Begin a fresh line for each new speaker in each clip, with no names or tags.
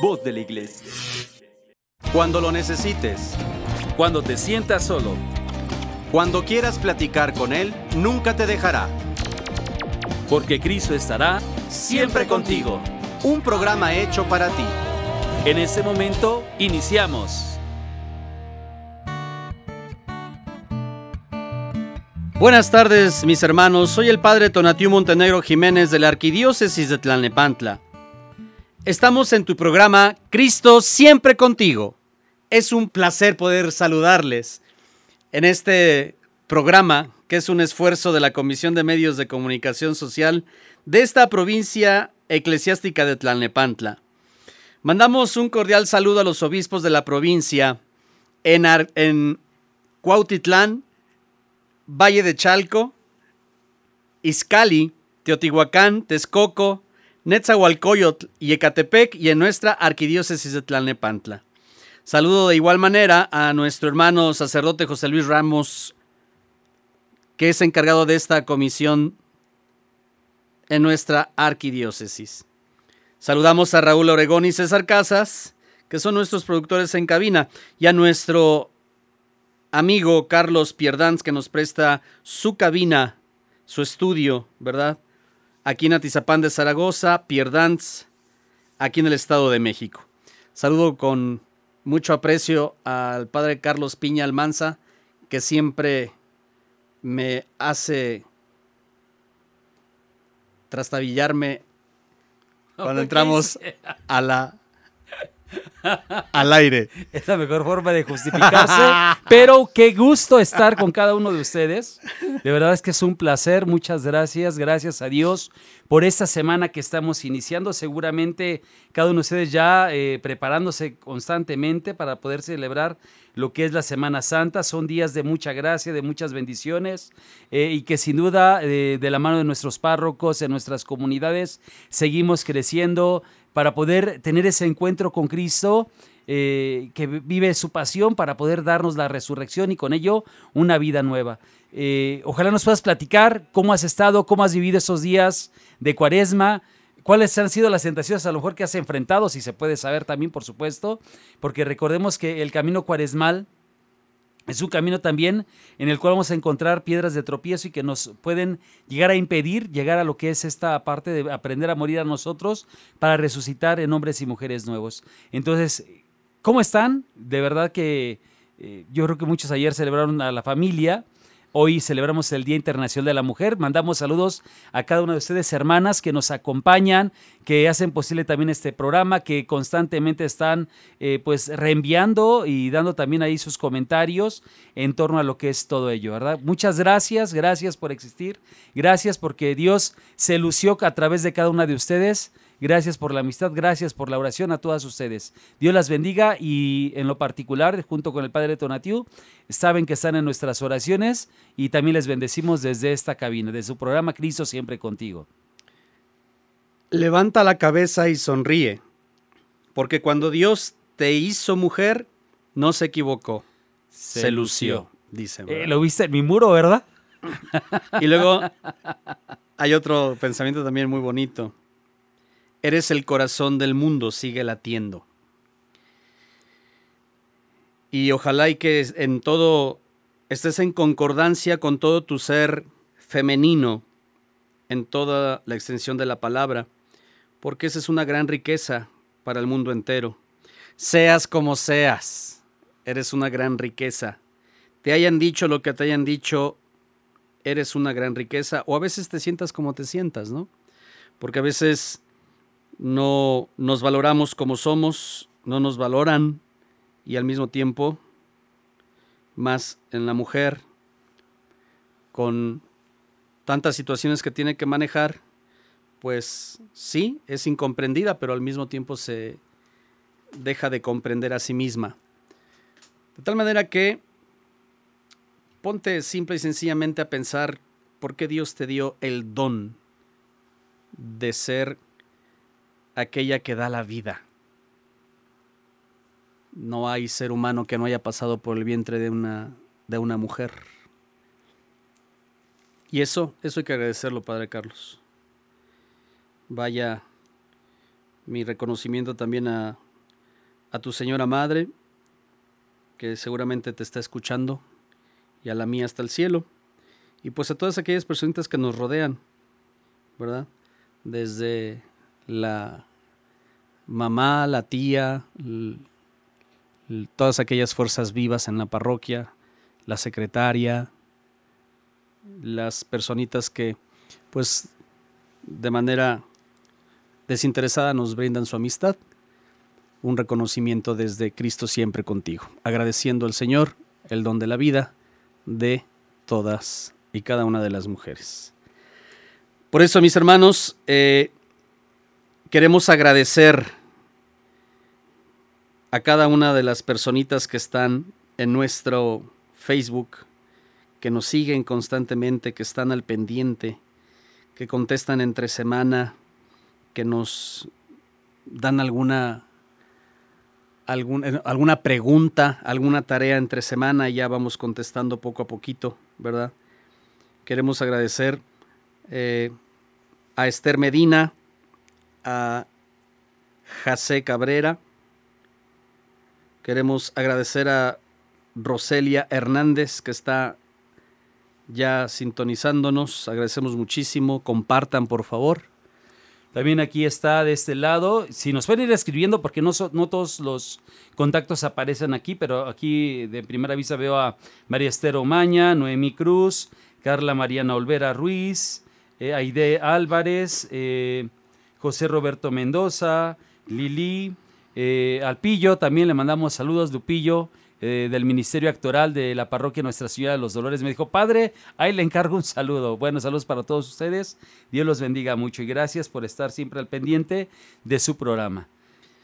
voz de la iglesia.
Cuando lo necesites,
Cuando te sientas solo,
cuando quieras platicar con Él, nunca te dejará.
porque Cristo estará
Siempre contigo. Un programa hecho para ti.
En este momento, iniciamos.
Buenas tardes, mis hermanos. Soy el padre Tonatiu Montenegro Jiménez de la Arquidiócesis de Tlalnepantla. Estamos en tu programa Cristo siempre contigo. Es un placer poder saludarles en este programa que es un esfuerzo de la Comisión de Medios de Comunicación Social de esta provincia eclesiástica de Tlalnepantla. Mandamos un cordial saludo a los obispos de la provincia en, Ar- en Cuautitlán, Valle de Chalco, Izcali, Teotihuacán, Texcoco, Netzahualcoyotl y Ecatepec y en nuestra arquidiócesis de Tlalnepantla. Saludo de igual manera a nuestro hermano sacerdote José Luis Ramos, que es encargado de esta comisión en nuestra arquidiócesis. Saludamos a Raúl Oregón y César Casas, que son nuestros productores en cabina, y a nuestro amigo Carlos Pierdanz, que nos presta su cabina, su estudio, ¿verdad? Aquí en Atizapán de Zaragoza, Pierdanz, aquí en el Estado de México. Saludo con mucho aprecio al padre Carlos Piña Almanza, que siempre me hace trastabillarme cuando entramos a la al aire.
Es la mejor forma de justificarse. pero qué gusto estar con cada uno de ustedes. De verdad es que es un placer. Muchas gracias. Gracias a Dios por esta semana que estamos iniciando. Seguramente cada uno de ustedes ya eh, preparándose constantemente para poder celebrar lo que es la Semana Santa. Son días de mucha gracia, de muchas bendiciones eh, y que sin duda eh, de la mano de nuestros párrocos, en nuestras comunidades, seguimos creciendo para poder tener ese encuentro con Cristo eh, que vive su pasión para poder darnos la resurrección y con ello una vida nueva. Eh, ojalá nos puedas platicar cómo has estado, cómo has vivido esos días de cuaresma, cuáles han sido las tentaciones a lo mejor que has enfrentado, si se puede saber también, por supuesto, porque recordemos que el camino cuaresmal es un camino también en el cual vamos a encontrar piedras de tropiezo y que nos pueden llegar a impedir llegar a lo que es esta parte de aprender a morir a nosotros para resucitar en hombres y mujeres nuevos. Entonces, ¿cómo están? De verdad que eh, yo creo que muchos ayer celebraron a la familia. Hoy celebramos el Día Internacional de la Mujer. Mandamos saludos a cada una de ustedes, hermanas, que nos acompañan, que hacen posible también este programa, que constantemente están eh, pues reenviando y dando también ahí sus comentarios en torno a lo que es todo ello, ¿verdad? Muchas gracias, gracias por existir, gracias porque Dios se lució a través de cada una de ustedes. Gracias por la amistad, gracias por la oración a todas ustedes. Dios las bendiga y en lo particular, junto con el Padre Tonatiu, saben que están en nuestras oraciones y también les bendecimos desde esta cabina, de su programa Cristo siempre contigo.
Levanta la cabeza y sonríe, porque cuando Dios te hizo mujer, no se equivocó, se, lució, dice.
Eh, lo viste en mi muro, ¿verdad?
Y luego hay otro pensamiento también muy bonito. Eres el corazón del mundo, sigue latiendo. Y ojalá y que en todo estés en concordancia con todo tu ser femenino, en toda la extensión de la palabra, porque esa es una gran riqueza para el mundo entero. Seas como seas, eres una gran riqueza. Te hayan dicho lo que te hayan dicho, eres una gran riqueza, o a veces te sientas como te sientas, ¿no? Porque a veces no nos valoramos como somos, no nos valoran y al mismo tiempo, más en la mujer, con tantas situaciones que tiene que manejar, pues sí, es incomprendida, pero al mismo tiempo se deja de comprender a sí misma. De tal manera que ponte simple y sencillamente a pensar por qué Dios te dio el don de ser aquella que da la vida. No hay ser humano que no haya pasado por el vientre de una, de una mujer. Y eso, eso hay que agradecerlo, Padre Carlos. Vaya mi reconocimiento también a a tu señora madre, que seguramente te está escuchando, y a la mía hasta el cielo, y pues a todas aquellas personitas que nos rodean, ¿verdad? Desde la mamá, la tía, todas aquellas fuerzas vivas en la parroquia, la secretaria, las personitas que pues de manera desinteresada nos brindan su amistad, un reconocimiento desde Cristo siempre contigo, agradeciendo al Señor el don de la vida de todas y cada una de las mujeres. Por eso, mis hermanos, eh, queremos agradecer a cada una de las personitas que están en nuestro Facebook, que nos siguen constantemente, que están al pendiente, que contestan entre semana, que nos dan alguna, alguna pregunta, alguna tarea entre semana y ya vamos contestando poco a poquito, ¿verdad? Queremos agradecer eh, a Esther Medina, a José Cabrera, queremos agradecer a Roselia Hernández que está ya sintonizándonos. Agradecemos muchísimo. Compartan, por favor.
También aquí está de este lado. Si nos pueden ir escribiendo, porque no, todos los contactos aparecen aquí, pero aquí de primera vista veo a María Esther Omaña, Noemi Cruz, Carla Mariana Olvera Ruiz, eh, Aide Álvarez, eh, José Roberto Mendoza, Lili, eh, Alpillo, también le mandamos saludos, Lupillo. Eh, del Ministerio Actoral de la Parroquia Nuestra Señora de los Dolores. Me dijo, padre, ahí le encargo un saludo. Bueno, saludos para todos ustedes. Dios los bendiga mucho y gracias por estar siempre al pendiente de su programa.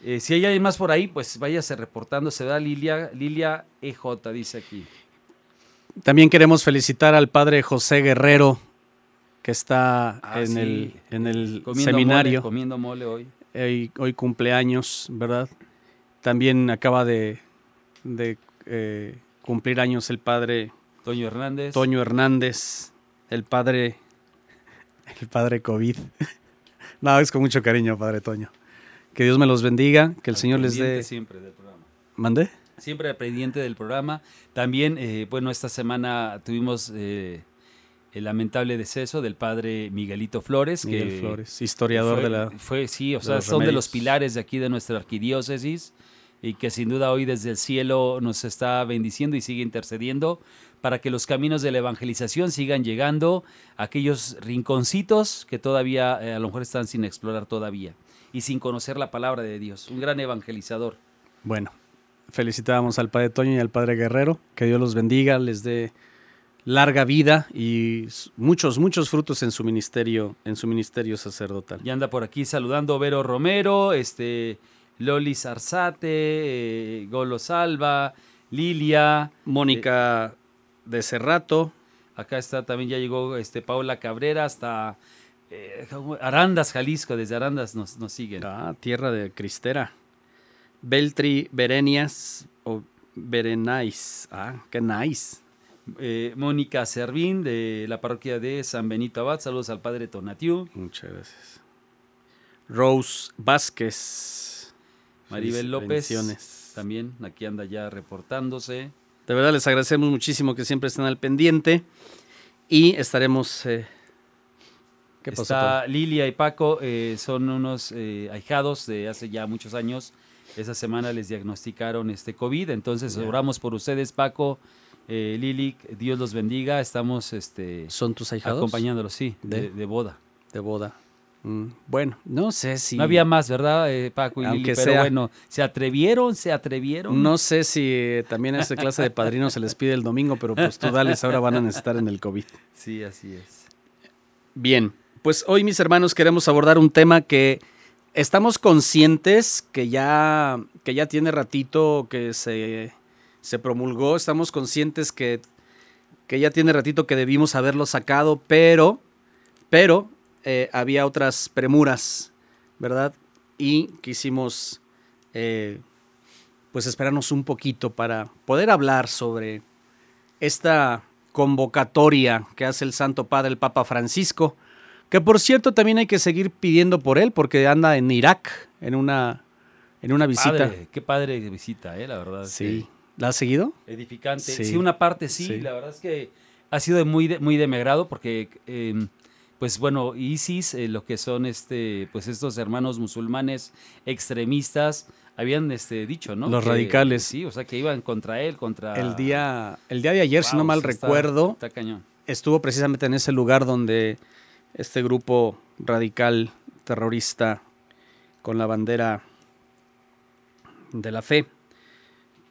Eh, si hay alguien más por ahí, pues váyase reportando. Se da Lilia, Lilia EJ, dice aquí.
También queremos felicitar al padre José Guerrero, que está ah, en, el, en el seminario.
comiendo mole hoy.
Hoy cumpleaños, ¿verdad? También acaba de, de eh, cumplir años el padre
Toño Hernández.
Toño Hernández, el padre, el padre COVID. no, es con mucho cariño, padre Toño. Que Dios me los bendiga, que el Señor les dé.
Siempre del programa.
¿Mandé?
Siempre pendiente del programa. También, eh, bueno, esta semana tuvimos eh, el lamentable deceso del padre Miguelito Flores.
Miguel Flores, historiador de la.
Fue, sí, o sea, son de los pilares de aquí de nuestra arquidiócesis y que sin duda hoy desde el cielo nos está bendiciendo y sigue intercediendo para que los caminos de la evangelización sigan llegando a aquellos rinconcitos que todavía eh, a lo mejor están sin explorar todavía y sin conocer la palabra de Dios. Un gran evangelizador.
Bueno, felicitábamos al Padre Toño y al Padre Guerrero. Que Dios los bendiga, les dé larga vida y muchos, muchos frutos en su ministerio, en su ministerio sacerdotal.
Y anda por aquí saludando Vero Romero, este Loli Zarzate, eh, Golo Salva, Lilia.
Mónica de Cerrato.
Acá está, también ya llegó este, Paula Cabrera hasta eh, Arandas, Jalisco. Desde Arandas nos, nos siguen.
Ah, tierra de Cristera. Beltri Berenias o Berenais. Ah, qué nice.
Eh, Mónica Servín de la parroquia de San Benito Abad. Saludos al padre Tonatiu.
Muchas gracias. Rose Vázquez.
Maribel López también aquí anda ya reportándose.
De verdad les agradecemos muchísimo que siempre estén al pendiente y estaremos... Eh,
¿Qué Está Lilia y Paco, eh, son unos eh, ahijados de hace ya muchos años. Esa semana les diagnosticaron este COVID, entonces oramos por ustedes, Paco, Lili, Dios los bendiga. Estamos este,
¿Son tus ahijados?
Acompañándolos, sí, de boda.
De boda. Mm, bueno, no sé si.
No había más, ¿verdad, eh, Paco y Aunque Pero bueno, ¿se atrevieron? ¿Se atrevieron?
No sé si eh, también a esta clase de padrinos se les pide el domingo, pero pues tú dales, ahora van a necesitar en el COVID.
Sí, así es.
Bien, pues hoy, mis hermanos, queremos abordar un tema que estamos conscientes que ya, que ya tiene ratito que se, se promulgó, estamos conscientes que, que ya tiene ratito que debimos haberlo sacado, pero, pero eh, había otras premuras, ¿verdad? Y quisimos eh, pues esperarnos un poquito para poder hablar sobre esta convocatoria que hace el Santo Padre, el Papa Francisco, que por cierto también hay que seguir pidiendo por él porque anda en Irak, en una, en una visita.
Padre, qué padre visita, eh, la verdad.
Sí. ¿La has seguido?
Edificante.
Sí.
Sí, una parte sí,
Sí.
La verdad es que ha sido muy de, muy de mi agrado porque, eh, pues bueno, ISIS, eh, lo que son este, pues estos hermanos musulmanes extremistas, habían este, dicho, ¿no?
Los
Que-
radicales.
Sí, o sea, que iban contra él, contra...
El día, el día de ayer, si no mal
está-
recuerdo,
Está cañón.
estuvo precisamente en ese lugar donde este grupo radical terrorista con la bandera de la fe,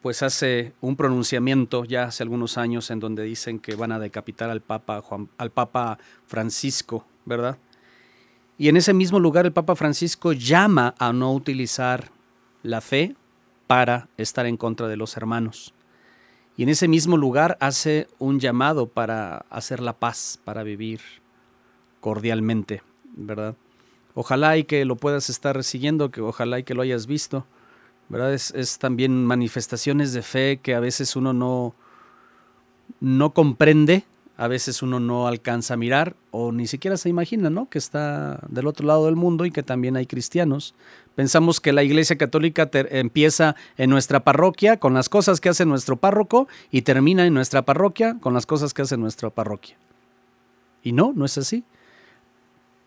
pues hace un pronunciamiento ya hace algunos años en donde dicen que van a decapitar al Papa Juan, al Papa Francisco, ¿verdad? Y en ese mismo lugar el Papa Francisco llama a no utilizar la fe para estar en contra de los hermanos. Y en ese mismo lugar hace un llamado para hacer la paz, para vivir cordialmente, ¿verdad? Ojalá y que lo puedas estar siguiendo, que ojalá y que lo hayas visto, Es, es también manifestaciones de fe que a veces uno no, no comprende, a veces uno no alcanza a mirar o ni siquiera se imagina, ¿no? Que está del otro lado del mundo y que también hay cristianos. Pensamos que la Iglesia Católica empieza en nuestra parroquia con las cosas que hace nuestro párroco y termina en nuestra parroquia con las cosas que hace nuestra parroquia. Y no, no es así.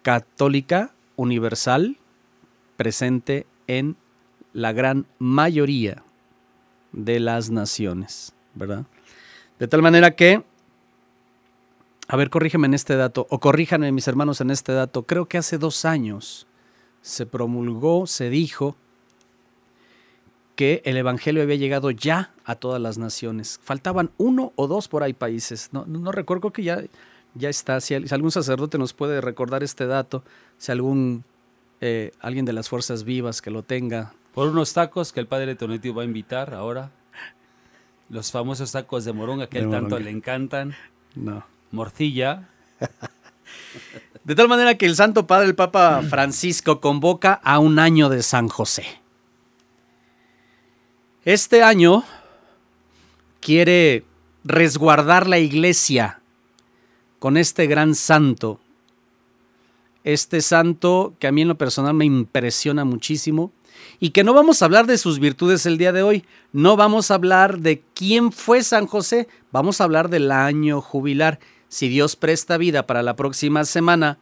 Católica universal presente en la gran mayoría de las naciones, ¿verdad? De tal manera que, a ver, corrígeme en este dato, o corríjanme mis hermanos en este dato, creo que hace dos años se promulgó, se dijo que el Evangelio había llegado ya a todas las naciones. Faltaban uno o dos por ahí países. No, recuerdo que ya, ya está. Si algún sacerdote nos puede recordar este dato, si algún eh, alguien de las fuerzas vivas que lo tenga.
Por unos tacos que el padre Tonetio va a invitar ahora. Los famosos tacos de moronga que
De
él tanto le encantan.
No.
Morcilla.
De tal manera que el Santo Padre, el Papa Francisco, convoca a un año de San José. Este año quiere resguardar la iglesia con este gran santo. Este santo que a mí en lo personal me impresiona muchísimo y que no vamos a hablar de sus virtudes el día de hoy, no vamos a hablar de quién fue San José, vamos a hablar del año jubilar. Si Dios presta vida para la próxima semana,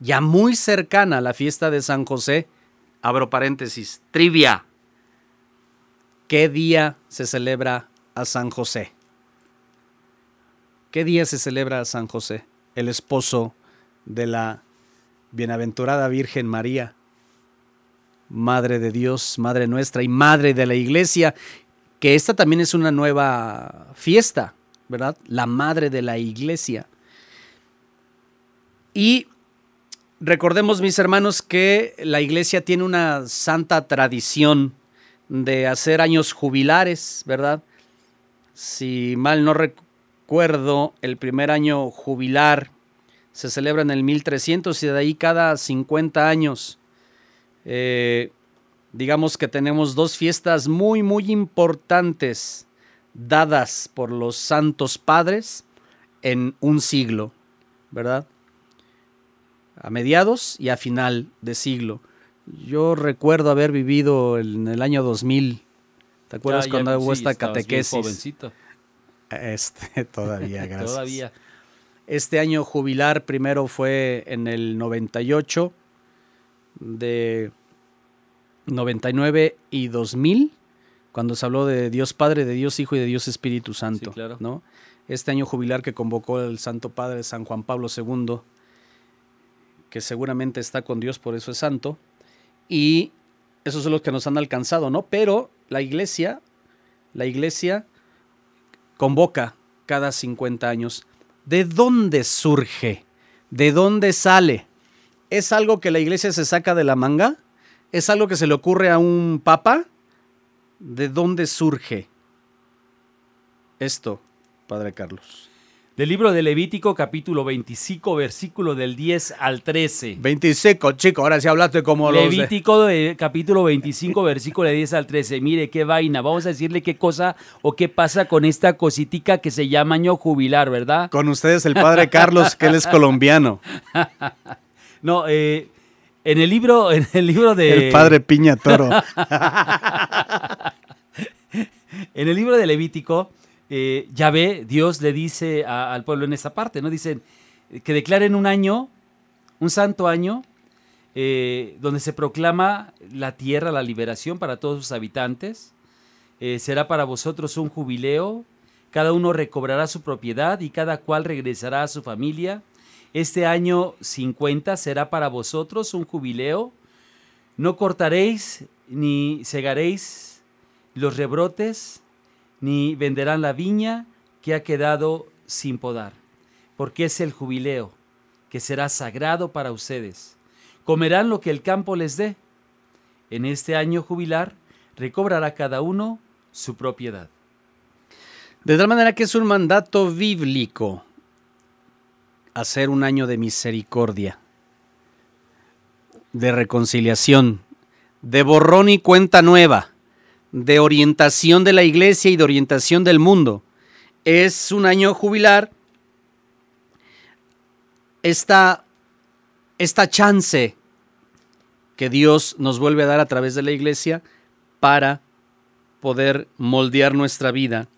ya muy cercana a la fiesta de San José, abro paréntesis, trivia. ¿Qué día se celebra a San José? ¿Qué día se celebra a San José, el esposo de la bienaventurada Virgen María, Madre de Dios, Madre nuestra y Madre de la Iglesia? Que esta también es una nueva fiesta, ¿verdad? La Madre de la Iglesia. Y recordemos, mis hermanos, que la Iglesia tiene una santa tradición de hacer años jubilares, ¿verdad? Si mal no recuerdo, el primer año jubilar se celebra en el 1300 y de ahí cada 50 años. Eh, digamos que tenemos dos fiestas muy, muy importantes dadas por los santos padres en un siglo, ¿verdad? A mediados y a final de siglo. Yo recuerdo haber vivido en el año 2000. ¿Te acuerdas
Ya, ya,
cuando hubo
sí,
esta
bien
catequesis?
jovencito.
Este, todavía, gracias.
Todavía.
Este año jubilar primero fue en el 98, de 99 y 2000, cuando se habló de Dios Padre, de Dios Hijo y de Dios Espíritu Santo.
Sí, claro.
¿no? Este año jubilar que convocó el Santo Padre San Juan Pablo II, que seguramente está con Dios, por eso es santo, y esos son los que nos han alcanzado, ¿no? Pero la iglesia, la iglesia convoca cada 50 años. ¿De dónde surge? ¿De dónde sale? ¿Es algo que la iglesia se saca de la manga? ¿Es algo que se le ocurre a un papa? ¿De dónde surge esto, Padre Carlos?
Del libro de Levítico, capítulo 25, versículo del 10 al 13.
25, chico, ahora sí hablaste como los.
Levítico, de, capítulo 25, versículo de 10 al 13. Mire, qué vaina. Vamos a decirle qué cosa o qué pasa con esta cositica que se llama año jubilar, ¿verdad?
Con ustedes el Padre Carlos, que él es colombiano.
No, eh, En el libro, en el libro de.
El padre Piña Toro.
en el libro de Levítico, eh, Yahvé, Dios le dice a- al pueblo en esta parte, ¿no? Dicen que declaren un año, un santo año, eh, donde se proclama la tierra, la liberación para todos sus habitantes. Eh, será para vosotros un jubileo, cada uno recobrará su propiedad y cada cual regresará a su familia. Este año 50 será para vosotros un jubileo. No cortaréis ni segaréis los rebrotes, ni venderán la viña que ha quedado sin podar, porque es el jubileo, que será sagrado para ustedes. Comerán lo que el campo les dé. En este año jubilar recobrará cada uno su propiedad.
De tal manera que es un mandato bíblico hacer un año de misericordia, de reconciliación, de borrón y cuenta nueva, de orientación de la iglesia y de orientación del mundo. Es un año jubilar. Esta, esta chance que Dios nos vuelve a dar a través de la iglesia para poder moldear nuestra vida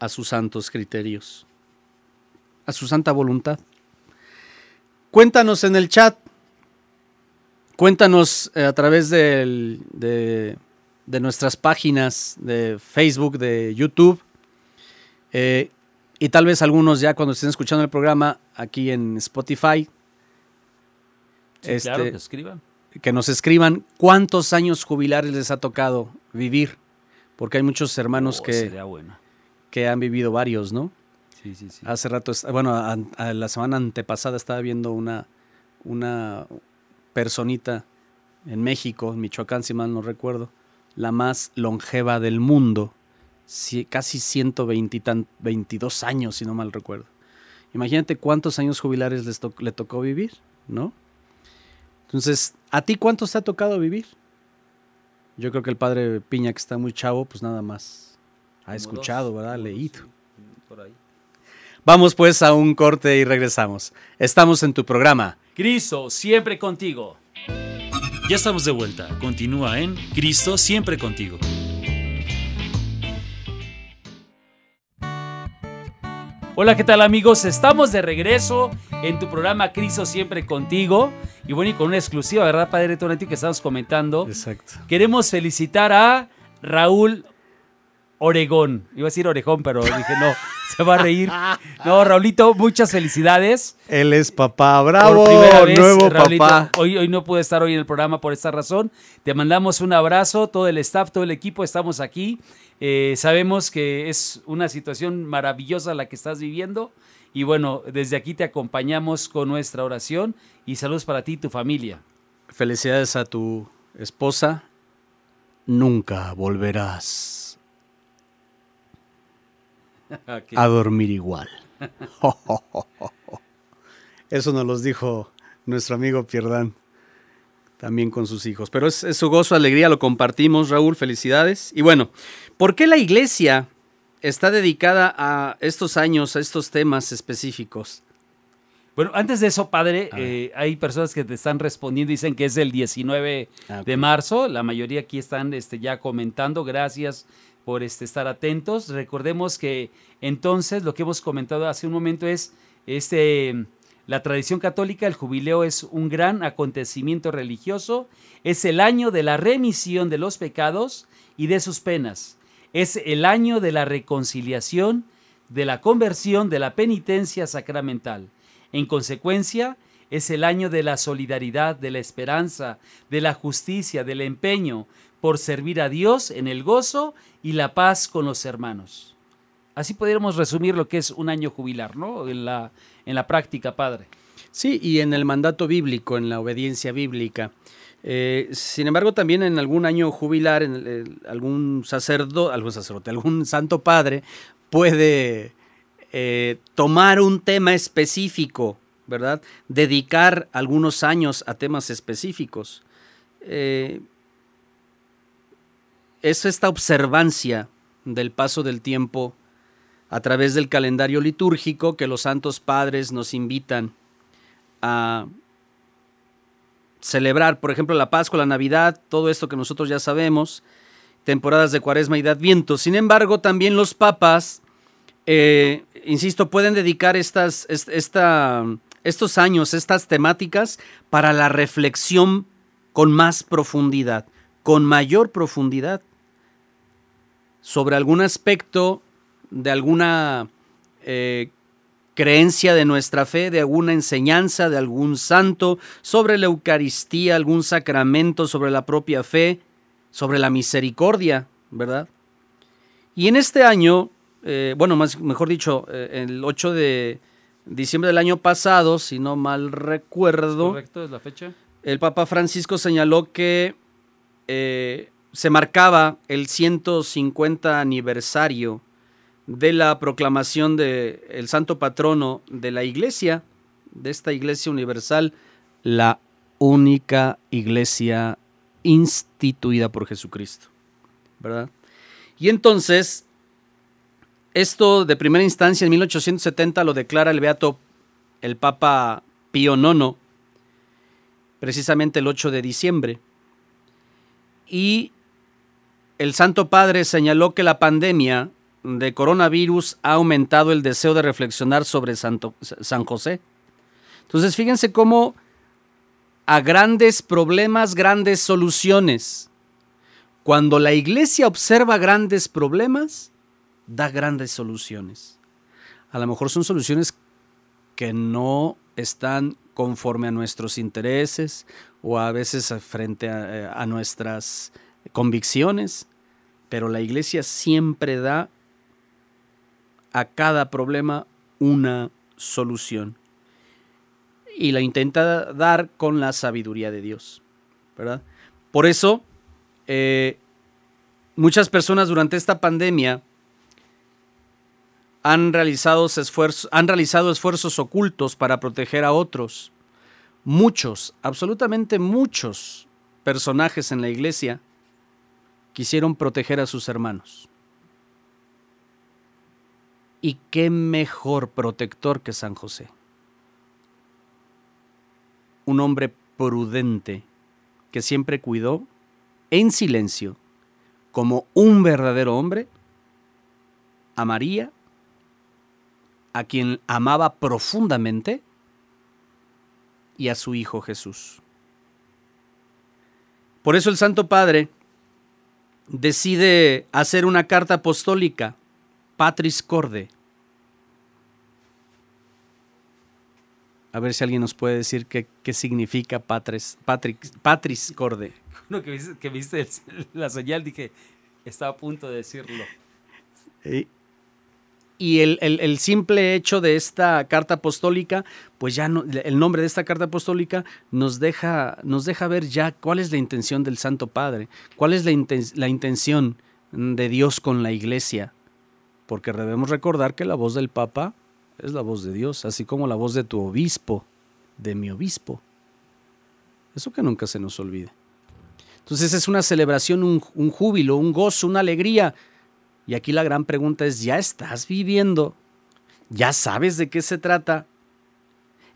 a sus santos criterios, a su santa voluntad. Cuéntanos en el chat, cuéntanos eh, a través del- de, de nuestras páginas de Facebook, de YouTube, eh, y tal vez algunos ya cuando estén escuchando el programa aquí en Spotify,
Sí,
Este-
claro, que escriban.
que nos escriban cuántos años jubilares les ha tocado vivir, porque hay muchos hermanos
Oh,
que,
bueno.
que han vivido varios, ¿no?
Sí, sí, sí.
Hace rato, bueno, a- a la semana antepasada estaba viendo una, una personita en México, en Michoacán, si mal no recuerdo, la más longeva del mundo, casi 120 y tan- 22 años, si no mal recuerdo. Imagínate cuántos años jubilares les to- le tocó vivir, ¿no? Entonces, ¿a ti cuántos te ha tocado vivir? Yo creo que el padre Piña, que está muy chavo, pues nada más ha escuchado, ¿verdad? Leído.
por ahí.
Vamos pues a un corte y regresamos. Estamos en tu programa.
Cristo, siempre contigo.
Ya estamos de vuelta. Continúa en Cristo siempre contigo.
Hola, ¿qué tal amigos? Estamos de regreso en tu programa Cristo siempre contigo. Y bueno, y con una exclusiva, ¿verdad, Padre Tonati, que estamos comentando?
Exacto.
Queremos felicitar a Raúl Oregón. Iba a decir Orejón, pero dije no, se va a reír. No, Raulito, muchas felicidades.
Él es papá bravo,
por primera vez,
nuevo
Raulito,
papá.
Hoy, hoy no pude estar hoy en el programa por esta razón. Te mandamos un abrazo, todo el staff, todo el equipo, estamos aquí. Eh, sabemos que es una situación maravillosa la que estás viviendo. Y bueno, desde aquí te acompañamos con nuestra oración y saludos para ti y tu familia.
Felicidades a tu esposa. Nunca volverás a dormir igual. Eso nos los dijo nuestro amigo Pierdán, también con sus hijos. Pero es, es su gozo, alegría, lo compartimos, Raúl, felicidades. Y bueno, ¿por qué la iglesia está dedicada a estos años, a estos temas específicos?
Bueno, antes de eso, padre, eh, hay personas que te están respondiendo, dicen que es el 19
Ah,
de marzo. La mayoría aquí están este, ya comentando. Gracias por este, estar atentos. Recordemos que entonces lo que hemos comentado hace un momento es este, la tradición católica, el jubileo es un gran acontecimiento religioso. Es el año de la remisión de los pecados y de sus penas. Es el año de la reconciliación, de la conversión, de la penitencia sacramental. En consecuencia, es el año de la solidaridad, de la esperanza, de la justicia, del empeño por servir a Dios en el gozo y la paz con los hermanos. Así podríamos resumir lo que es un año jubilar, ¿no? En la, en la práctica, padre.
Sí, y en el mandato bíblico, en la obediencia bíblica. Eh, sin embargo, también en algún año jubilar, en algún sacerdote, algún sacerdote, algún santo padre puede eh, tomar un tema específico, ¿verdad? Dedicar algunos años a temas específicos. Es esta observancia del paso del tiempo a través del calendario litúrgico que los santos padres nos invitan a celebrar, por ejemplo, la Pascua, la Navidad, todo esto que nosotros ya sabemos, temporadas de Cuaresma y de Adviento. Sin embargo, también los papas, eh, insisto, pueden dedicar estas, esta, estos años, estas temáticas para la reflexión con más profundidad, con mayor profundidad sobre algún aspecto de alguna eh, creencia de nuestra fe, de alguna enseñanza de algún santo, sobre la Eucaristía, algún sacramento, sobre la propia fe, sobre la misericordia, ¿verdad? Y en este año, eh, bueno, más, mejor dicho, eh, el 8 de diciembre del año pasado, si no mal recuerdo.
Correcto, es la fecha.
El Papa Francisco señaló que eh, se marcaba el 150 aniversario de la proclamación del el santo patrono de la iglesia, de esta iglesia universal, la única iglesia instituida por Jesucristo, ¿verdad? Y entonces, esto de primera instancia en 1870 lo declara el beato el Papa Pío IX, precisamente el 8 de diciembre. Y el Santo Padre señaló que la pandemia de coronavirus ha aumentado el deseo de reflexionar sobre Santo, San José. Entonces, fíjense cómo a grandes problemas, grandes soluciones. Cuando la iglesia observa grandes problemas, da grandes soluciones. A lo mejor son soluciones que no están conforme a nuestros intereses o a veces frente a, eh, a nuestras convicciones, pero la iglesia siempre da a cada problema una solución. Y la intenta dar con la sabiduría de Dios. ¿verdad? Por eso, eh, muchas personas durante esta pandemia han realizado, han realizado esfuerzos ocultos para proteger a otros. Muchos, absolutamente muchos personajes en la iglesia quisieron proteger a sus hermanos. ¿Y qué mejor protector que San José? Un hombre prudente que siempre cuidó en silencio, como un verdadero hombre, a María, a quien amaba profundamente, y a su Hijo Jesús. Por eso el Santo Padre decide hacer una carta apostólica Patris Corde. A ver si alguien nos puede decir qué, qué significa Patris, Patris Corde.
Uno que viste, que viste la señal, dije, estaba a punto de decirlo.
Y el, el, el, simple hecho de esta carta apostólica, pues ya no, el nombre de esta carta apostólica nos deja, nos deja ver ya cuál es la intención del Santo Padre, cuál es la, inten, la intención de Dios con la iglesia porque debemos recordar que la voz del Papa es la voz de Dios, así como la voz de tu obispo, de mi obispo. Eso que nunca se nos olvide. Entonces es una celebración, un, un júbilo, un gozo, una alegría. Y aquí la gran pregunta es, ¿ya estás viviendo? ¿Ya sabes de qué se trata?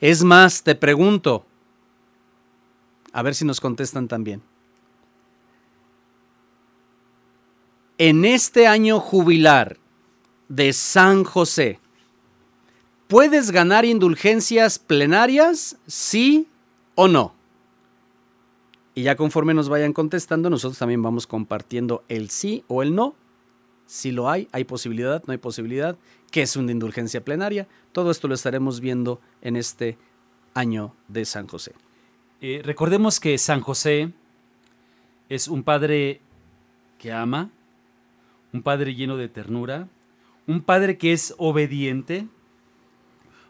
Es más, te pregunto, a ver si nos contestan también. En este año jubilar, de San José. ¿Puedes ganar indulgencias plenarias? ¿Sí o no? Y ya conforme nos vayan contestando, nosotros también vamos compartiendo el sí o el no. Si lo hay, hay posibilidad, no hay posibilidad. ¿Qué es una indulgencia plenaria? Todo esto lo estaremos viendo en este año de San José.
Eh, recordemos que San José es un padre que ama, un padre lleno de ternura, un padre que es obediente,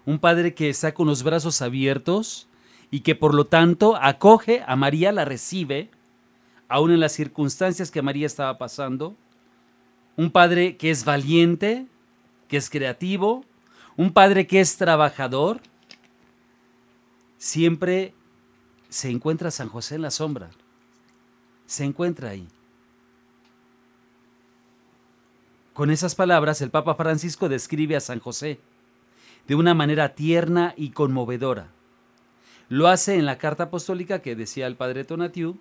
un padre que está con los brazos abiertos y que por lo tanto acoge a María, la recibe, aún en las circunstancias que María estaba pasando, un padre que es valiente, que es creativo, un padre que es trabajador, siempre se encuentra San José en la sombra, se encuentra ahí. Con esas palabras, el Papa Francisco describe a San José de una manera tierna y conmovedora. Lo hace en la carta apostólica que decía el padre Tonatiu,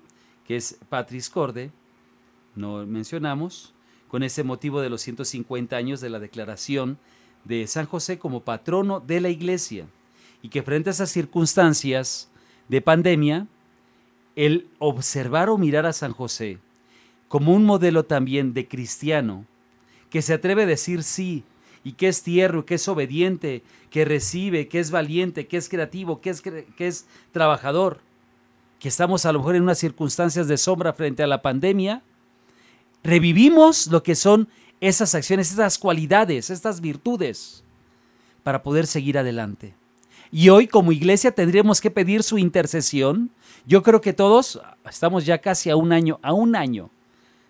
que es Patris Corde, no mencionamos, con ese motivo de los 150 años de la declaración de San José como patrono de la iglesia. Y que frente a esas circunstancias de pandemia, el observar o mirar a San José como un modelo también de cristiano, que se atreve a decir sí, y que es tierno, que es obediente, que recibe, que es valiente, que es creativo, que es, que es trabajador, que estamos a lo mejor en unas circunstancias de sombra frente a la pandemia, revivimos lo que son esas acciones, esas cualidades, estas virtudes, para poder seguir adelante. Y hoy como iglesia tendríamos que pedir su intercesión. Yo creo que todos estamos ya casi a un año, a un año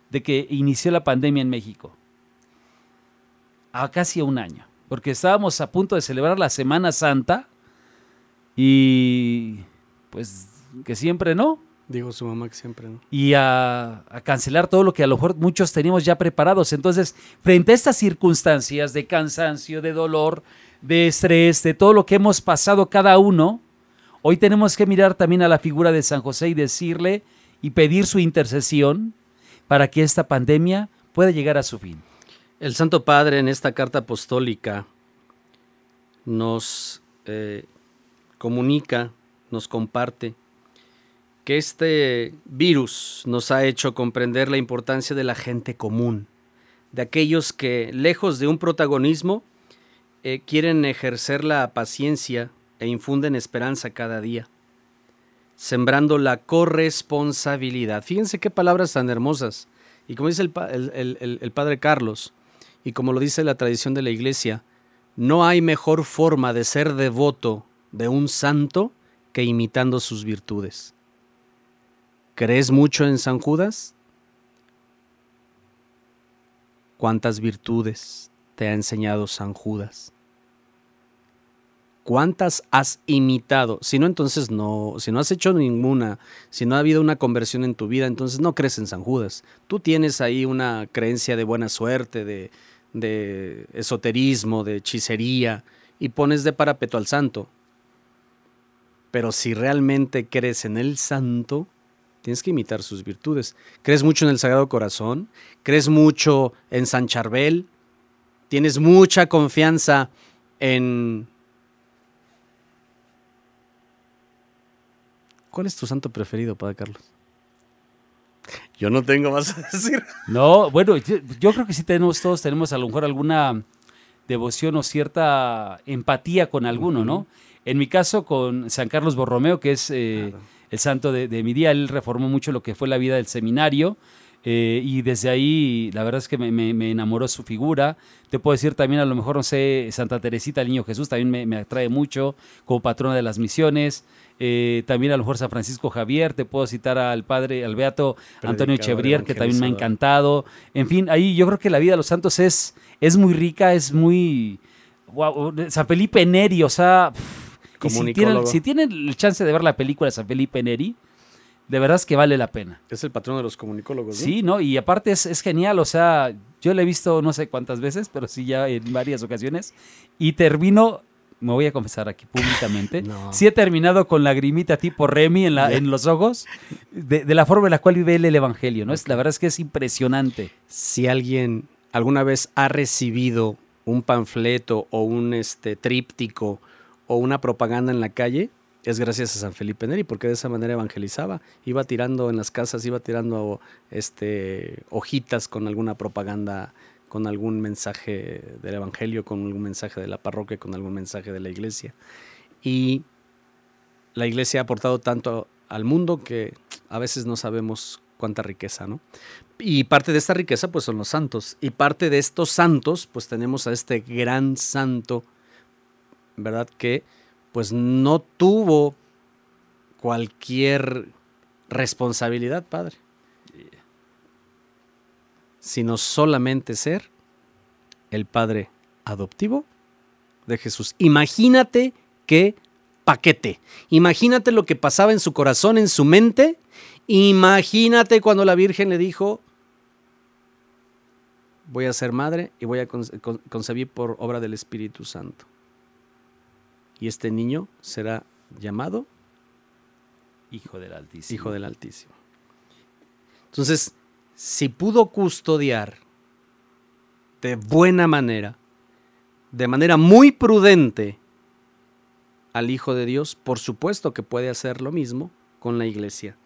de que inició la pandemia en México. A casi a un año. Porque estábamos a punto de celebrar la Semana Santa y pues que siempre no.
Dijo su mamá que siempre no.
Y a, a, cancelar todo lo que a lo mejor muchos teníamos ya preparados. Entonces, frente a estas circunstancias de cansancio, de dolor, de estrés, de todo lo que hemos pasado cada uno, hoy tenemos que mirar también a la figura de San José y decirle y pedir su intercesión para que esta pandemia pueda llegar a su fin.
El Santo Padre en esta carta apostólica nos eh, comunica, nos comparte que este virus nos ha hecho comprender la importancia de la gente común, de aquellos que, lejos de un protagonismo, eh, quieren ejercer la paciencia e infunden esperanza cada día, sembrando la corresponsabilidad. Fíjense qué palabras tan hermosas. Y como dice el, el Padre Carlos, y como lo dice la tradición de la Iglesia, no hay mejor forma de ser devoto de un santo que imitando sus virtudes. ¿Crees mucho en San Judas? ¿Cuántas virtudes te ha enseñado San Judas? ¿Cuántas has imitado? Si no, entonces no, si no has hecho ninguna, si no ha habido una conversión en tu vida, entonces no crees en San Judas. Tú tienes ahí una creencia de buena suerte, de, de esoterismo, de hechicería, y pones de parapeto al santo. Pero si realmente crees en el santo, tienes que imitar sus virtudes. ¿Crees mucho en el Sagrado Corazón? ¿Crees mucho en San Charbel? ¿Tienes mucha confianza en ¿Cuál es tu santo preferido, Padre Carlos? Yo no tengo más a decir.
No, bueno, yo, creo que sí tenemos, todos tenemos a lo mejor alguna devoción o cierta empatía con alguno, ¿no? En mi caso, con San Carlos Borromeo, que es eh, el santo de, mi día, él reformó mucho lo que fue la vida del seminario. Eh, y desde ahí, la verdad es que me, enamoró su figura. Te puedo decir también, a lo mejor, no sé, Santa Teresita, el Niño Jesús, también me, me atrae mucho como patrona de las misiones. Eh, también a lo mejor San Francisco Javier, te puedo citar al padre, al beato Antonio Chevrier, que también me ha encantado. En fin, ahí yo creo que la vida de los santos es, es muy rica, es muy... San Felipe Neri, o sea... si, tienen, si tienen el chance de ver la película de San Felipe Neri, de verdad es que vale la pena.
Es el patrón de los comunicólogos.
Sí, ¿no? Y aparte es, es, genial, o sea, yo lo he visto no sé cuántas veces, pero sí ya en varias ocasiones, y termino me voy a confesar aquí públicamente, sí he terminado con lagrimita tipo Remy en, la, en los ojos, de, la forma en la cual vive él el Evangelio, ¿no? Es, la verdad es que es impresionante.
Si alguien alguna vez ha recibido un panfleto o un este, tríptico o una propaganda en la calle, es gracias a San Felipe Neri, porque de esa manera evangelizaba. Iba tirando en las casas, iba tirando este, hojitas con alguna propaganda con algún mensaje del Evangelio, con algún mensaje de la parroquia, con algún mensaje de la iglesia. Y la iglesia ha aportado tanto al mundo que a veces no sabemos cuánta riqueza, ¿no? Y parte de esta riqueza pues son los santos. Y parte de estos santos pues tenemos a este gran santo, ¿verdad? Que pues no tuvo cualquier responsabilidad, Padre sino solamente ser el padre adoptivo de Jesús. Imagínate qué paquete. Imagínate lo que pasaba en su corazón, en su mente. Imagínate cuando la Virgen le dijo, voy a ser madre y voy a concebir por obra del Espíritu Santo. Y este niño será llamado
Hijo del Altísimo.
Hijo del Altísimo. Entonces, si pudo custodiar de buena manera, de manera muy prudente, al Hijo de Dios, por supuesto que puede hacer lo mismo con la iglesia.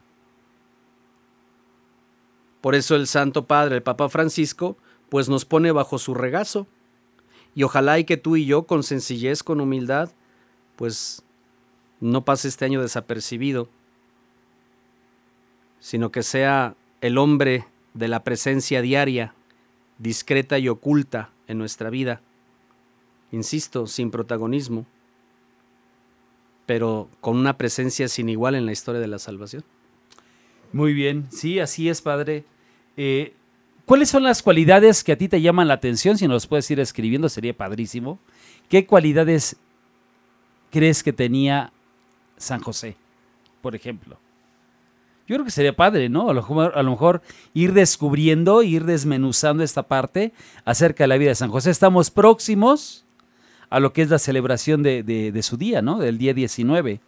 Por eso el Santo Padre, el Papa Francisco, pues nos pone bajo su regazo. Y ojalá y que tú y yo, con sencillez, con humildad, pues no pase este año desapercibido, sino que sea el hombre de la presencia diaria, discreta y oculta en nuestra vida. Insisto, sin protagonismo, pero con una presencia sin igual en la historia de la salvación.
Muy bien, sí, así es, Padre. Eh, ¿Cuáles son las cualidades que a ti te llaman la atención? Si nos puedes ir escribiendo, sería padrísimo. ¿Qué cualidades crees que tenía San José, por ejemplo? Yo creo que sería padre, ¿no? A lo, mejor, ir descubriendo, ir desmenuzando esta parte acerca de la vida de San José. Estamos próximos a lo que es la celebración de, de, de su día, ¿no? Del día 19.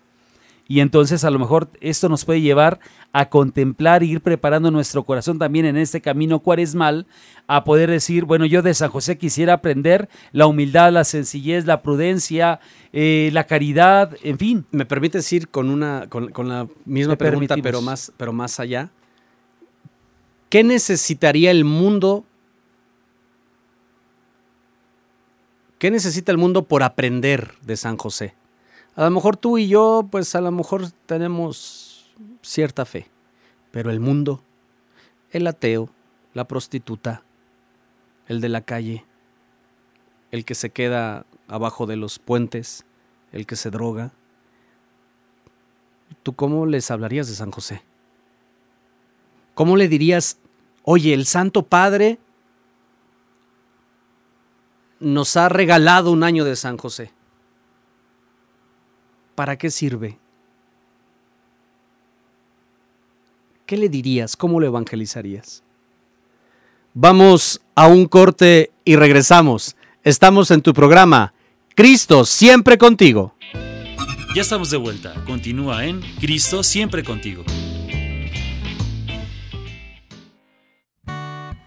Y entonces a lo mejor esto nos puede llevar a contemplar e ir preparando nuestro corazón también en este camino cuaresmal, a poder decir, bueno, yo de San José quisiera aprender la humildad, la sencillez, la prudencia, eh, la caridad, en fin.
¿Me permites ir con, una, con, con la misma pregunta,
permitimos.
pero más, pero más allá? ¿Qué necesitaría el mundo? ¿Qué necesita el mundo por aprender de San José? A lo mejor tú y yo, pues a lo mejor tenemos cierta fe, pero el mundo, el ateo, la prostituta, el de la calle, el que se queda abajo de los puentes, el que se droga, ¿tú cómo les hablarías de San José? ¿Cómo le dirías, oye, el Santo Padre nos ha regalado un año de San José? ¿Para qué sirve? ¿Qué le dirías? ¿Cómo lo evangelizarías? Vamos a un corte y regresamos. Estamos en tu programa, Cristo siempre contigo.
Ya estamos de vuelta. Continúa en Cristo siempre contigo.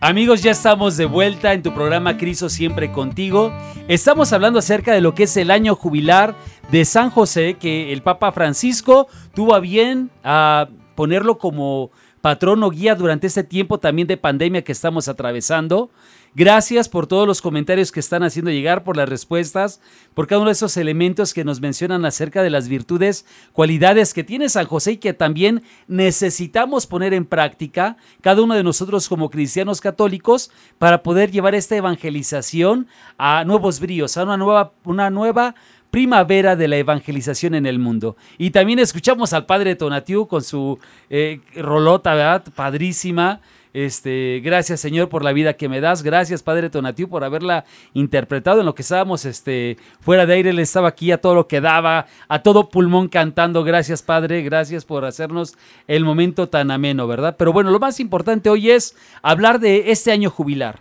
Amigos, ya estamos de vuelta en tu programa Cristo siempre contigo. Estamos hablando acerca de lo que es el año jubilar de San José, que el Papa Francisco tuvo a bien a ponerlo como patrón o guía durante este tiempo también de pandemia que estamos atravesando. Gracias por todos los comentarios que están haciendo llegar, por las respuestas, por cada uno de esos elementos que nos mencionan acerca de las virtudes, cualidades que tiene San José y que también necesitamos poner en práctica cada uno de nosotros como cristianos católicos para poder llevar esta evangelización a nuevos bríos, a una nueva, una nueva primavera de la evangelización en el mundo. Y también escuchamos al padre Tonatiu con su eh, rolota, ¿verdad? Padrísima. Este, gracias Señor por la vida que me das. Gracias Padre Tonatiu por haberla interpretado en lo que estábamos este, fuera de aire. Él estaba aquí a todo lo que daba, a todo pulmón cantando. Gracias Padre, gracias por hacernos el momento tan ameno, ¿verdad? Pero bueno, lo más importante hoy es hablar de este año jubilar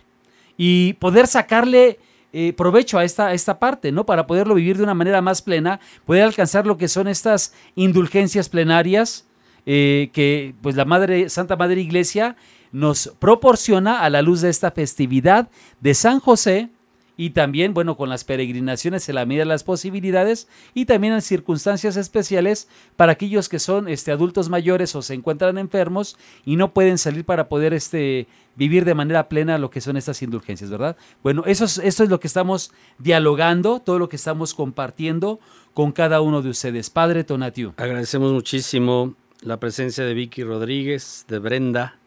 y poder sacarle eh, provecho a esta, esta parte, ¿no? Para poderlo vivir de una manera más plena, poder alcanzar lo que son estas indulgencias plenarias eh, que pues la Madre, Santa Madre Iglesia nos proporciona a la luz de esta festividad de San José y también, bueno, con las peregrinaciones en la medida de las posibilidades y también en circunstancias especiales para aquellos que son este, adultos mayores o se encuentran enfermos y no pueden salir para poder este, vivir de manera plena lo que son estas indulgencias, ¿verdad? Bueno, eso es, eso es lo que estamos dialogando, todo lo que estamos compartiendo con cada uno de ustedes. Padre Tonatiu.
Agradecemos muchísimo la presencia de Vicky Rodríguez, de Brenda,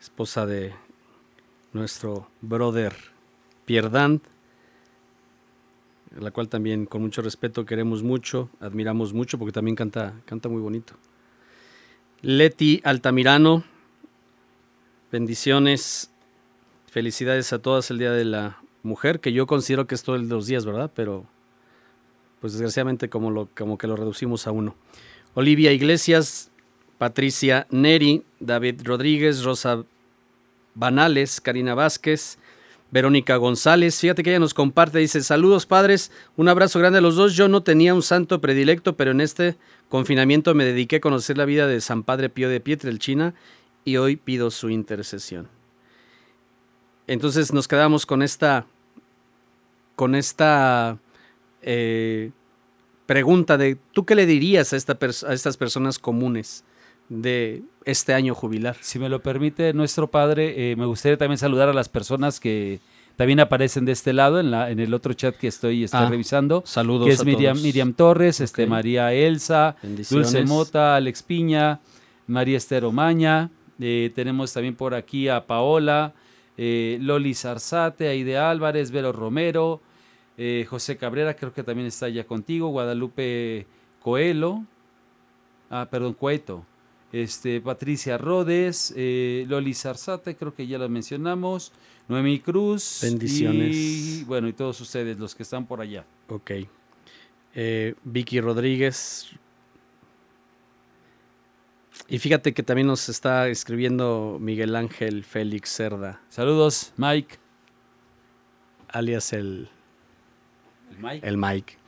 esposa de nuestro brother Pierdant, la cual también con mucho respeto queremos mucho, admiramos mucho porque también canta, canta muy bonito. Leti Altamirano, bendiciones, felicidades a todas el Día de la Mujer, que yo considero que es todos los días, ¿verdad? Pero pues desgraciadamente como, lo, como que lo reducimos a uno. Olivia Iglesias, Patricia Neri, David Rodríguez, Rosa Banales, Karina Vázquez, Verónica González, fíjate que ella nos comparte, dice, saludos padres, un abrazo grande a los dos, yo no tenía un santo predilecto, pero en este confinamiento me dediqué a conocer la vida de San Padre Pío de Pietrelcina y hoy pido su intercesión. Entonces nos quedamos con esta, con esta eh, pregunta de, ¿tú qué le dirías a estas personas comunes de este año jubilar?
Si me lo permite nuestro padre, eh, me gustaría también saludar a las personas que también aparecen de este lado en, la, en el otro chat que estoy, estoy
Ah,
revisando.
saludos
Que es
a
Miriam,
todos.
Miriam Torres, este. María Elsa. Dulce Mota, Alex Piña, María Esther Omaña. eh, tenemos también por aquí a Paola, eh, Loli Zarzate, Aide Álvarez, Vero Romero, eh, José Cabrera, creo que también está ya contigo, Guadalupe Coelho, ah, perdón, Cueto, este, Patricia Rodes, eh, Loli Zarzate, creo que ya la mencionamos, Noemí Cruz.
Bendiciones.
Y bueno, y todos ustedes, los que están por allá.
Ok. Eh, Vicky Rodríguez. Y fíjate que también nos está escribiendo Miguel Ángel Félix Cerda,
Saludos, Mike.
alias el,
El Mike.
el Mike.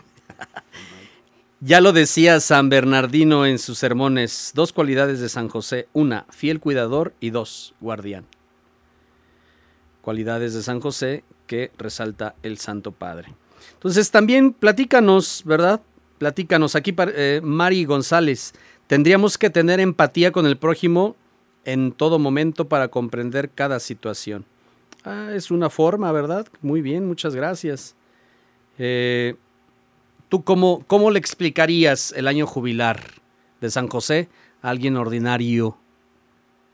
Ya lo decía San Bernardino en sus sermones, dos cualidades de San José, una, fiel cuidador y dos, guardián. Cualidades de San José que resalta el Santo Padre. Entonces también platícanos, ¿verdad? Platícanos, aquí eh, Mari González, tendríamos que tener empatía con el prójimo en todo momento para comprender cada situación. Ah, es una forma, ¿verdad? Muy bien, muchas gracias. Eh, ¿Tú cómo, cómo le explicarías el año jubilar de San José a alguien ordinario?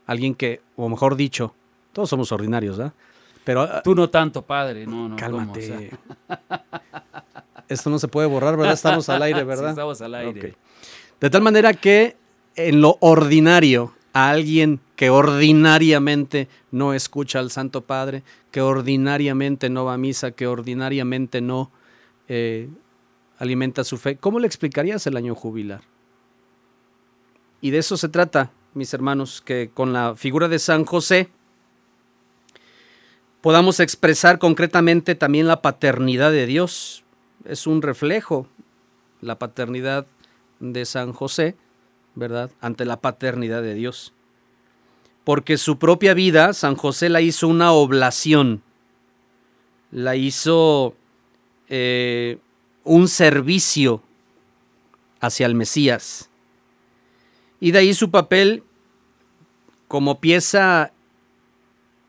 Alguien que, o mejor dicho, todos somos ordinarios, ¿verdad? Pero ah,
Tú no tanto, padre. No, no. ¿cómo?
cálmate.
O sea,
Esto no se puede borrar, ¿verdad? Estamos al aire,
sí,
¿verdad?
estamos al aire.
De tal manera que en lo ordinario, a alguien que ordinariamente no escucha al Santo Padre, que ordinariamente no va a misa, que ordinariamente no eh, alimenta su fe, ¿cómo le explicarías el año jubilar? Y de eso se trata, mis hermanos, que con la figura de San José podamos expresar concretamente también la paternidad de Dios. Es un reflejo, la paternidad de San José, ¿verdad? Ante la paternidad de Dios. Porque su propia vida, San José la hizo una oblación, la hizo eh, un servicio hacia el Mesías. Y de ahí su papel como pieza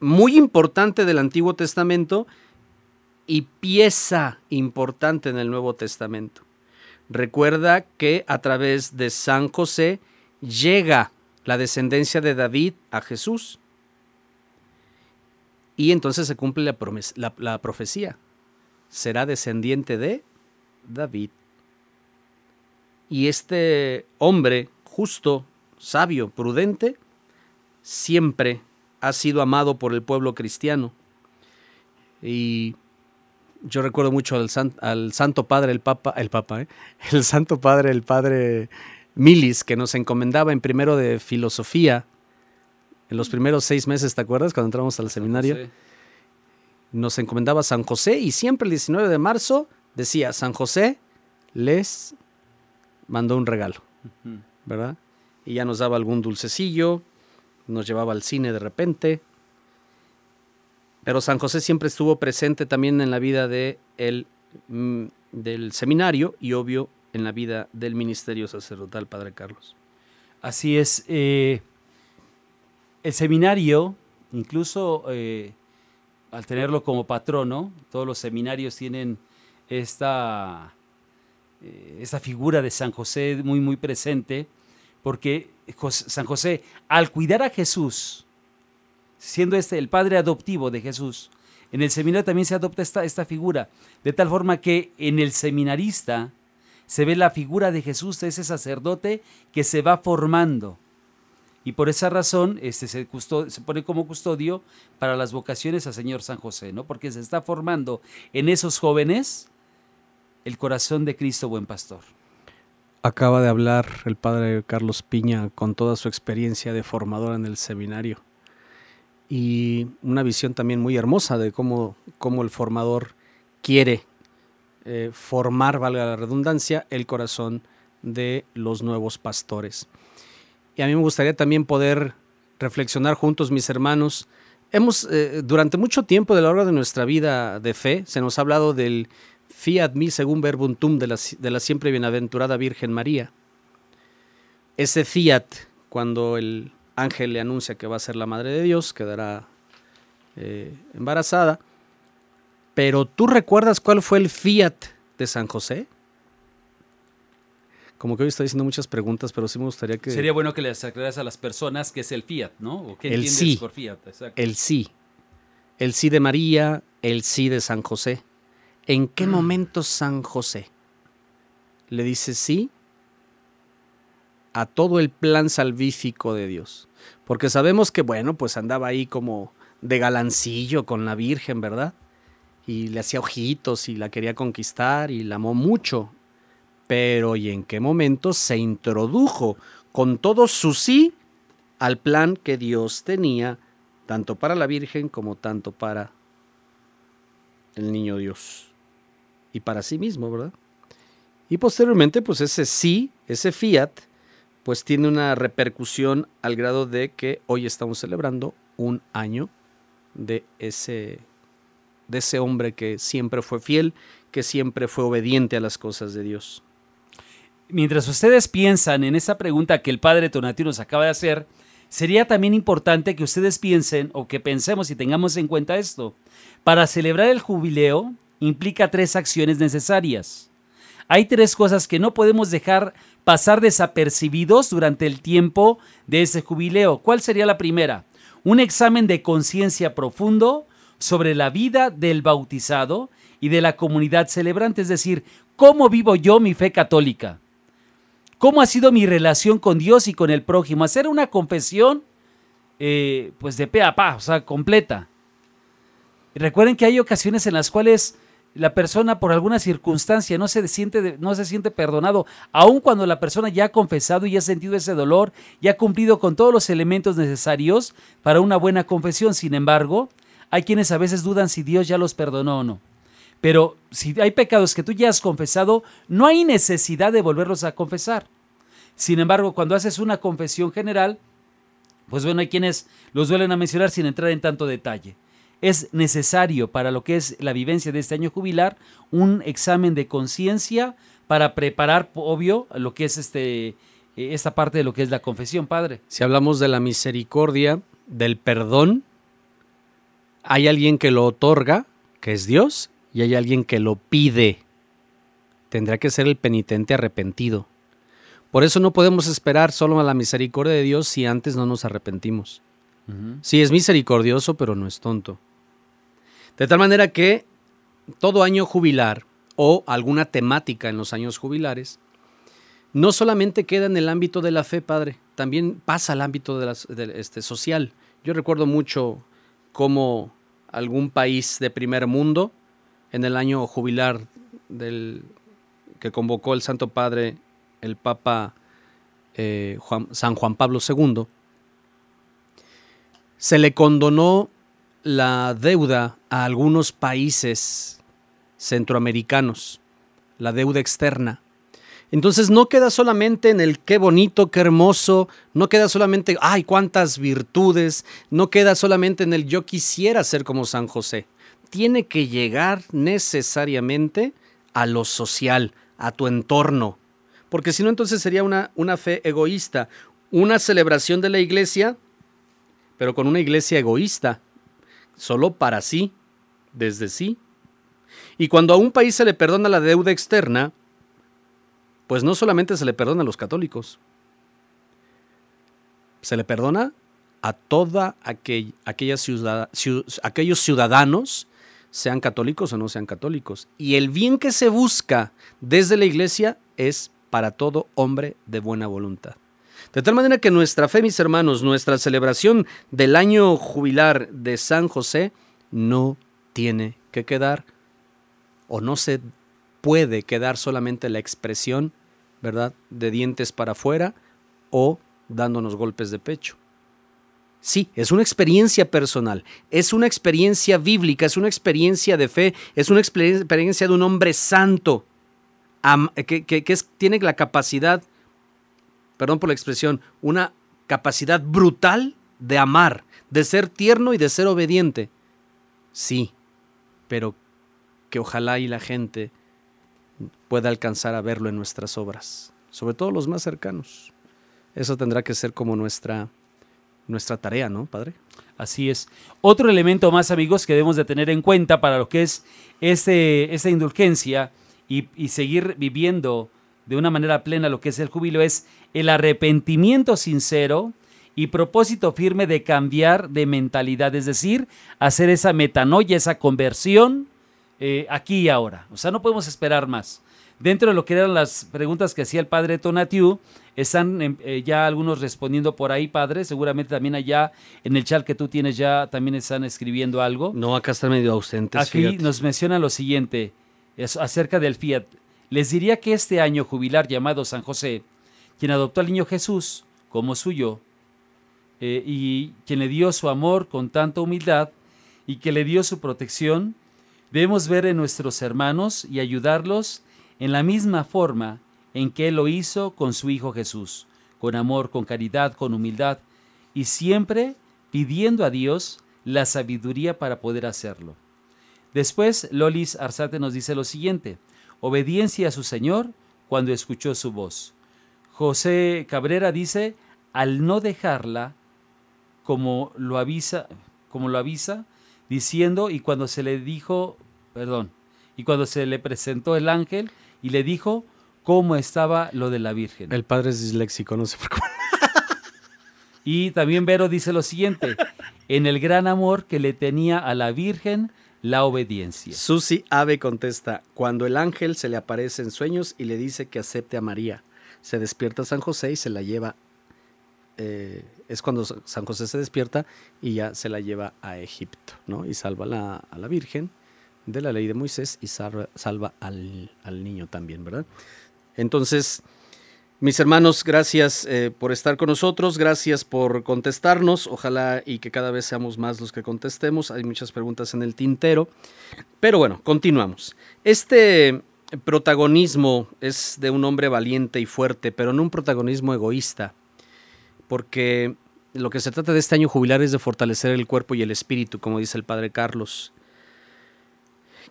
muy importante del Antiguo Testamento y pieza importante en el Nuevo Testamento. Recuerda que a través de San José llega la descendencia de David a Jesús. Y entonces se cumple la, la profecía. Será descendiente de David. Y este hombre justo, sabio, prudente, siempre ha sido amado por el pueblo cristiano. Y yo recuerdo mucho al, san- al Santo Padre, el Papa, el Papa, ¿eh? el Santo Padre, el Padre Milis, que nos encomendaba en primero de filosofía, en los primeros seis meses, ¿te acuerdas? Cuando entramos al seminario, nos encomendaba San José y siempre el 19 de marzo decía, San José les mandó un regalo. ¿verdad? Y ya nos daba algún dulcecillo, nos llevaba al cine de repente. Pero San José siempre estuvo presente también en la vida de el, mm, del seminario y obvio en la vida del ministerio sacerdotal, Padre Carlos.
Así es. eh, el seminario, incluso eh, al tenerlo como patrono, todos los seminarios tienen esta, eh, esta figura de San José muy, muy presente, porque San José, al cuidar a Jesús, siendo este el padre adoptivo de Jesús, en el seminario también se adopta esta, esta figura, de tal forma que en el seminarista se ve la figura de Jesús, de ese sacerdote que se va formando. Y por esa razón este, se, se pone como custodio para las vocaciones a Señor San José, ¿no? Porque se está formando en esos jóvenes el corazón de Cristo buen pastor.
Acaba de hablar el Padre Carlos Piña con toda su experiencia de formador en el seminario. y una visión también muy hermosa de cómo, cómo el formador quiere eh, formar, valga la redundancia, el corazón de los nuevos pastores. Y a mí me gustaría también poder reflexionar juntos, mis hermanos. Hemos, eh, durante mucho tiempo de la hora de nuestra vida de fe, se nos ha hablado del fiat mi según verbuntum de la, de la siempre bienaventurada Virgen María. Ese fiat, cuando el ángel le anuncia que va a ser la madre de Dios, quedará eh, embarazada. Pero ¿tú recuerdas cuál fue el fiat de San José? Como que hoy estoy haciendo muchas preguntas, pero sí me gustaría que...
Sería bueno que les aclaras a las personas qué es el fiat, ¿no? ¿O qué
el
entiendes
sí.
por fiat? Exacto.
El sí. El sí de María, el sí de San José. ¿En qué momento San José le dice sí a todo el plan salvífico de Dios? Porque sabemos que, bueno, pues andaba ahí como de galancillo con la Virgen, ¿verdad? Y le hacía ojitos y la quería conquistar y la amó mucho. Pero ¿y en qué momento se introdujo con todo su sí al plan que Dios tenía, tanto para la Virgen como tanto para el niño Dios? Y para sí mismo, ¿verdad? Y posteriormente, pues ese sí, ese fiat, pues tiene una repercusión al grado de que hoy estamos celebrando un año de ese, de ese hombre que siempre fue fiel, que siempre fue obediente a las cosas de Dios.
Mientras ustedes piensan en esa pregunta que el padre Tonatiuh nos acaba de hacer, sería también importante que ustedes piensen o que pensemos y tengamos en cuenta esto. Para celebrar el jubileo implica tres acciones necesarias. Hay tres cosas que no podemos dejar pasar desapercibidos durante el tiempo de ese jubileo. ¿Cuál sería la primera? Un examen de conciencia profundo sobre la vida del bautizado y de la comunidad celebrante, es decir, cómo vivo yo mi fe católica. ¿Cómo ha sido mi relación con Dios y con el prójimo? Hacer una confesión, eh, pues de pe a pa, o sea, completa. Recuerden que hay ocasiones en las cuales la persona por alguna circunstancia no se siente, no se siente perdonado, aun cuando la persona ya ha confesado y ha sentido ese dolor y ha cumplido con todos los elementos necesarios para una buena confesión. Sin embargo, hay quienes a veces dudan si Dios ya los perdonó o no. Pero si hay pecados que tú ya has confesado, no hay necesidad de volverlos a confesar. Sin embargo, cuando haces una confesión general, pues bueno, hay quienes los duelen a mencionar sin entrar en tanto detalle. Es necesario para lo que es la vivencia de este año jubilar un examen de conciencia para preparar, obvio, lo que es este, esta parte de lo que es la confesión, Padre.
Si hablamos de la misericordia, del perdón, hay alguien que lo otorga, que es Dios, y hay alguien que lo pide. Tendrá que ser el penitente arrepentido. Por eso no podemos esperar solo a la misericordia de Dios si antes no nos arrepentimos. Sí, es misericordioso, pero no es tonto. De tal manera que todo año jubilar o alguna temática en los años jubilares no solamente queda en el ámbito de la fe, Padre, también pasa al ámbito de este, social. Yo recuerdo mucho cómo algún país de primer mundo, en el año jubilar del, que convocó el Santo Padre, el Papa eh, San Juan Pablo II, se le condonó la deuda a algunos países centroamericanos, la deuda externa. Entonces no queda solamente en el qué bonito, qué hermoso, no queda solamente, ay, cuántas virtudes, no queda solamente en el yo quisiera ser como San José. Tiene que llegar necesariamente a lo social, a tu entorno, porque si no entonces sería una, una fe egoísta, una celebración de la iglesia, pero con una iglesia egoísta, solo para sí, desde sí. Y cuando a un país se le perdona la deuda externa, pues no solamente se le perdona a los católicos, se le perdona a toda aquel, aquella aquellos ciudadanos, sean católicos o no sean católicos. Y el bien que se busca desde la iglesia es para todo hombre de buena voluntad. De tal manera que nuestra fe, mis hermanos, nuestra celebración del año jubilar de San José no tiene que quedar o no se puede quedar solamente la expresión, ¿verdad?, de dientes para afuera o dándonos golpes de pecho, Sí, es una experiencia personal, es una experiencia bíblica, es una experiencia de fe, es una experiencia de un hombre santo que, tiene la capacidad, perdón por la expresión, una capacidad brutal de amar, de ser tierno y de ser obediente. Sí, pero que ojalá y la gente pueda alcanzar a verlo en nuestras obras, sobre todo los más cercanos. Eso tendrá que ser como nuestra nuestra tarea, ¿no, padre?
Así es. Otro elemento más, amigos, que debemos de tener en cuenta para lo que es este, esta indulgencia y, y seguir viviendo de una manera plena lo que es el júbilo es el arrepentimiento sincero y propósito firme de cambiar de mentalidad, es decir, hacer esa metanoia, esa conversión eh, aquí y ahora. O sea, no podemos esperar más. Dentro de lo que eran las preguntas que hacía el padre Tonatiu, están em, eh, ya algunos respondiendo por ahí, padre. Seguramente también allá en el chat que tú tienes ya también están escribiendo algo.
No, acá están medio ausentes.
Aquí nos menciona lo siguiente acerca del Fiat. Les diría que este año jubilar llamado San José, quien adoptó al niño Jesús como suyo eh, y quien le dio su amor con tanta humildad y que le dio su protección, debemos ver en nuestros hermanos y ayudarlos en la misma forma en que Él lo hizo con su Hijo Jesús, con amor, con caridad, con humildad, y siempre pidiendo a Dios la sabiduría para poder hacerlo. Después, Lolis Arzate nos dice lo siguiente, obediencia a su Señor cuando escuchó su voz. José Cabrera dice, al no dejarla, como lo avisa, como lo avisa, diciendo, y cuando se le dijo, perdón, y cuando se le presentó el ángel y le dijo, cómo estaba lo de la Virgen.
El padre es disléxico, no sé por qué.
y también Vero dice lo siguiente, en el gran amor que le tenía a la Virgen, la obediencia.
Susi Ave contesta, cuando el ángel se le aparece en sueños y le dice que acepte a María, se despierta San José y se la lleva, eh, es cuando San José se despierta y ya se la lleva a Egipto, ¿no? Y salva a la Virgen de la ley de Moisés y salva, al, al niño también, ¿verdad? Entonces, mis hermanos, gracias eh, por estar con nosotros, gracias por contestarnos. Ojalá y que cada vez seamos más los que contestemos. Hay muchas preguntas en el tintero. Pero bueno, continuamos. Este protagonismo es de un hombre valiente y fuerte, pero no un protagonismo egoísta. Porque lo que se trata de este año jubilar es de fortalecer el cuerpo y el espíritu, como dice el padre Carlos.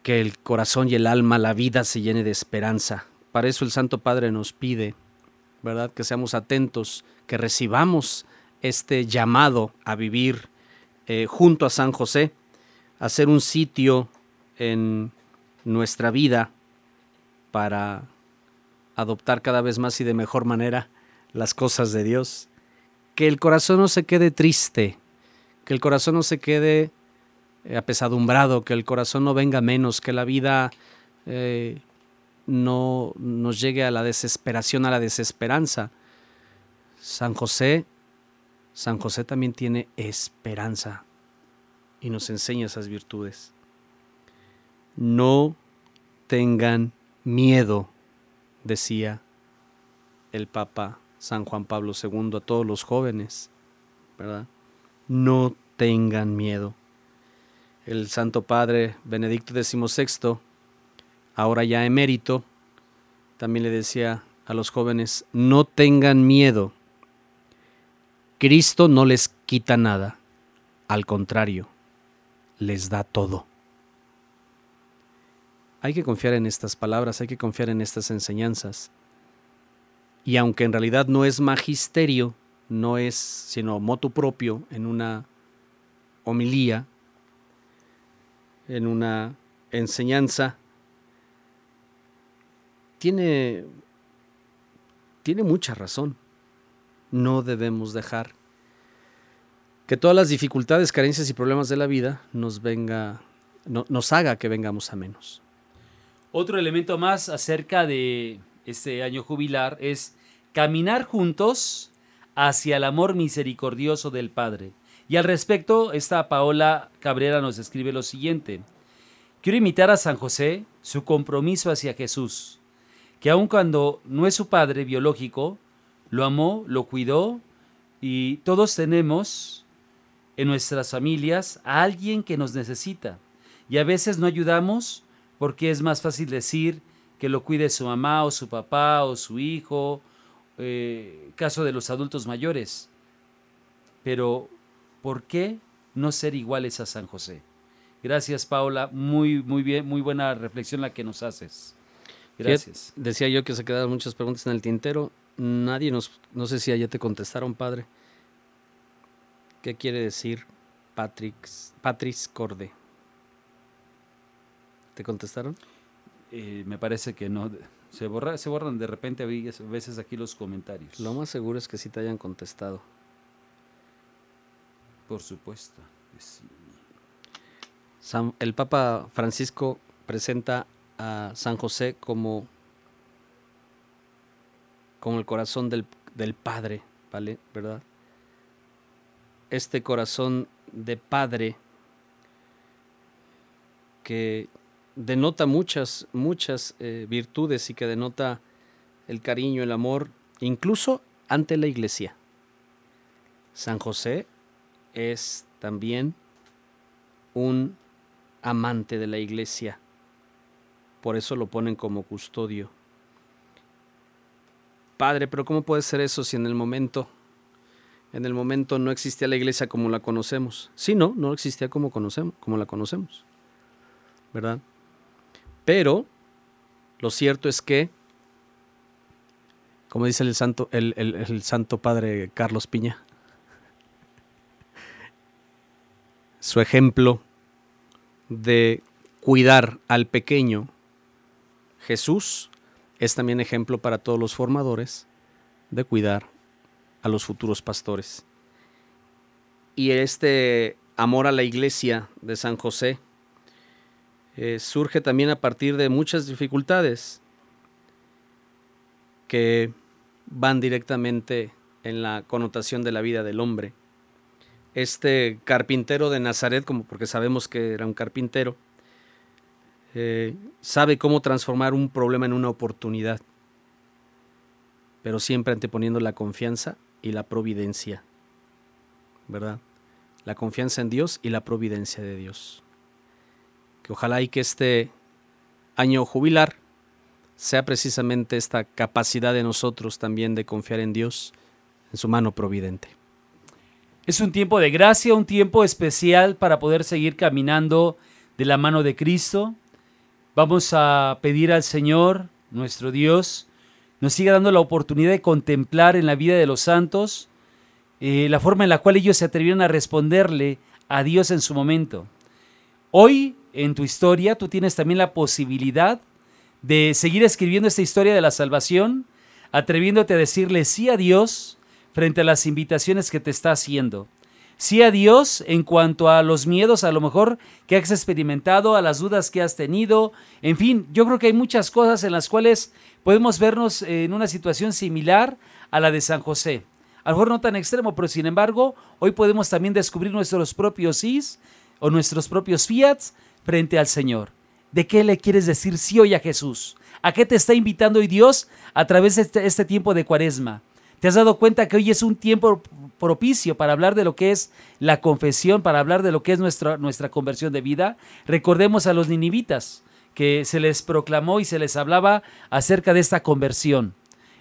Que el corazón y el alma, la vida se llene de esperanza para eso el Santo Padre nos pide, ¿verdad? Que seamos atentos, que recibamos este llamado a vivir eh, junto a San José, a hacer un sitio en nuestra vida para adoptar cada vez más y de mejor manera las cosas de Dios. Que el corazón no se quede triste, que el corazón no se quede eh, apesadumbrado, que el corazón no venga menos, que la vida eh, no nos llegue a la desesperación, a la desesperanza. San José, San José también tiene esperanza y nos enseña esas virtudes. No tengan miedo, decía el Papa San Juan Pablo II a todos los jóvenes, ¿verdad? No tengan miedo. El Santo Padre Benedicto XVI ahora ya emérito, también le decía a los jóvenes, no tengan miedo. Cristo no les quita nada, al contrario, les da todo. Hay que confiar en estas palabras, hay que confiar en estas enseñanzas. Y aunque en realidad no es magisterio, no es sino moto propio en una homilía, en una enseñanza, tiene, tiene mucha razón. No debemos dejar que todas las dificultades, carencias y problemas de la vida nos venga, nos haga que vengamos a menos.
Otro elemento más acerca de este año jubilar es caminar juntos hacia el amor misericordioso del Padre. Y al respecto, esta Paola Cabrera nos escribe lo siguiente. Quiero imitar a San José su compromiso hacia Jesús que aun cuando no es su padre biológico, lo amó, lo cuidó y todos tenemos en nuestras familias a alguien que nos necesita. Y a veces no ayudamos porque es más fácil decir que lo cuide su mamá o su papá o su hijo, eh, caso de los adultos mayores. Pero, ¿por qué no ser iguales a San José? Gracias, Paula. Muy, muy bien, muy buena reflexión la que nos haces. Gracias.
decía yo que se quedaron muchas preguntas en el tintero. Nadie nos, no sé si allá te contestaron, padre. ¿Qué quiere decir Patrick, Patrice Corde? ¿Te contestaron?
Eh, me parece que no. Se, borra, se borran de repente a veces aquí los comentarios.
Lo más seguro es que sí te hayan contestado.
Por supuesto.
el Papa Francisco presenta a San José como, como el corazón del, del Padre, ¿vale? ¿Verdad? Este corazón de Padre que denota muchas, muchas eh, virtudes y que denota el cariño, el amor, incluso ante la iglesia. San José es también un amante de la iglesia, por eso lo ponen como custodio. Padre, pero ¿cómo puede ser eso si en el momento, en el momento no existía la iglesia como la conocemos? Sí, no, no existía como conocemos, como la conocemos, ¿verdad? Pero lo cierto es que, como dice el santo, el, santo padre Carlos Piña, su ejemplo de cuidar al pequeño Jesús es también ejemplo para todos los formadores de cuidar a los futuros pastores. Y este amor a la iglesia de San José eh, surge también a partir de muchas dificultades que van directamente en la connotación de la vida del hombre. Este carpintero de Nazaret, como porque sabemos que era un carpintero, eh, sabe cómo transformar un problema en una oportunidad, pero siempre anteponiendo la confianza y la providencia, ¿verdad? La confianza en Dios y la providencia de Dios que ojalá y que este año jubilar sea precisamente esta capacidad de nosotros también de confiar en Dios, en su mano providente.
Es un tiempo de gracia, un tiempo especial para poder seguir caminando de la mano de Cristo. Vamos a pedir al Señor, nuestro Dios, nos siga dando la oportunidad de contemplar en la vida de los santos eh, la forma en la cual ellos se atrevieron a responderle a Dios en su momento. Hoy en tu historia tú tienes también la posibilidad de seguir escribiendo esta historia de la salvación, atreviéndote a decirle sí a Dios frente a las invitaciones que te está haciendo. Sí a Dios en cuanto a los miedos a lo mejor que has experimentado, a las dudas que has tenido. En fin, yo creo que hay muchas cosas en las cuales podemos vernos en una situación similar a la de San José. A lo mejor no tan extremo, pero sin embargo, hoy podemos también descubrir nuestros propios sís o nuestros propios fiats frente al Señor. ¿De qué le quieres decir sí hoy a Jesús? ¿A qué te está invitando hoy Dios a través de este, este, tiempo de cuaresma? ¿Te has dado cuenta que hoy es un tiempo propicio para hablar de lo que es la confesión, para hablar de lo que es nuestra, nuestra conversión de vida? Recordemos a los ninivitas, que se les proclamó y se les hablaba acerca de esta conversión.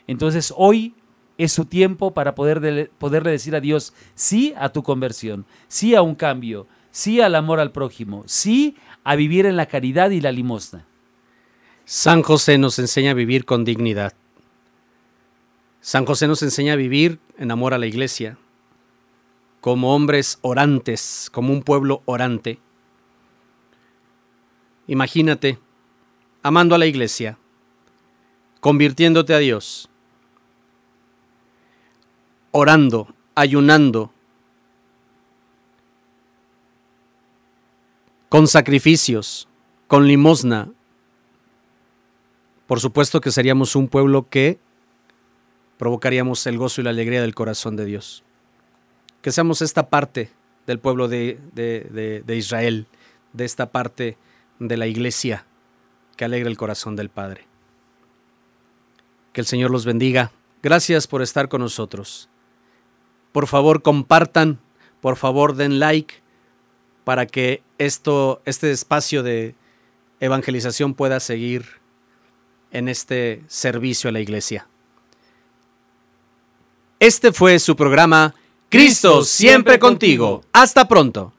Entonces hoy es su tiempo para poder poderle decir a Dios sí a tu conversión, sí a un cambio, sí al amor al prójimo, sí a vivir en la caridad y la limosna.
San José nos enseña a vivir con dignidad. San José nos enseña a vivir en amor a la iglesia, como hombres orantes, como un pueblo orante. Imagínate, amando a la iglesia, convirtiéndote a Dios, orando, ayunando, con sacrificios, con limosna. Por supuesto que seríamos un pueblo que provocaríamos el gozo y la alegría del corazón de Dios. Que seamos esta parte del pueblo de, de, Israel, de esta parte de la iglesia que alegra el corazón del Padre. Que el Señor los bendiga. Gracias por estar con nosotros. Por favor, compartan por favor den like para que esto, este espacio de evangelización pueda seguir en este servicio a la iglesia. Este fue su programa Cristo siempre contigo. Hasta pronto.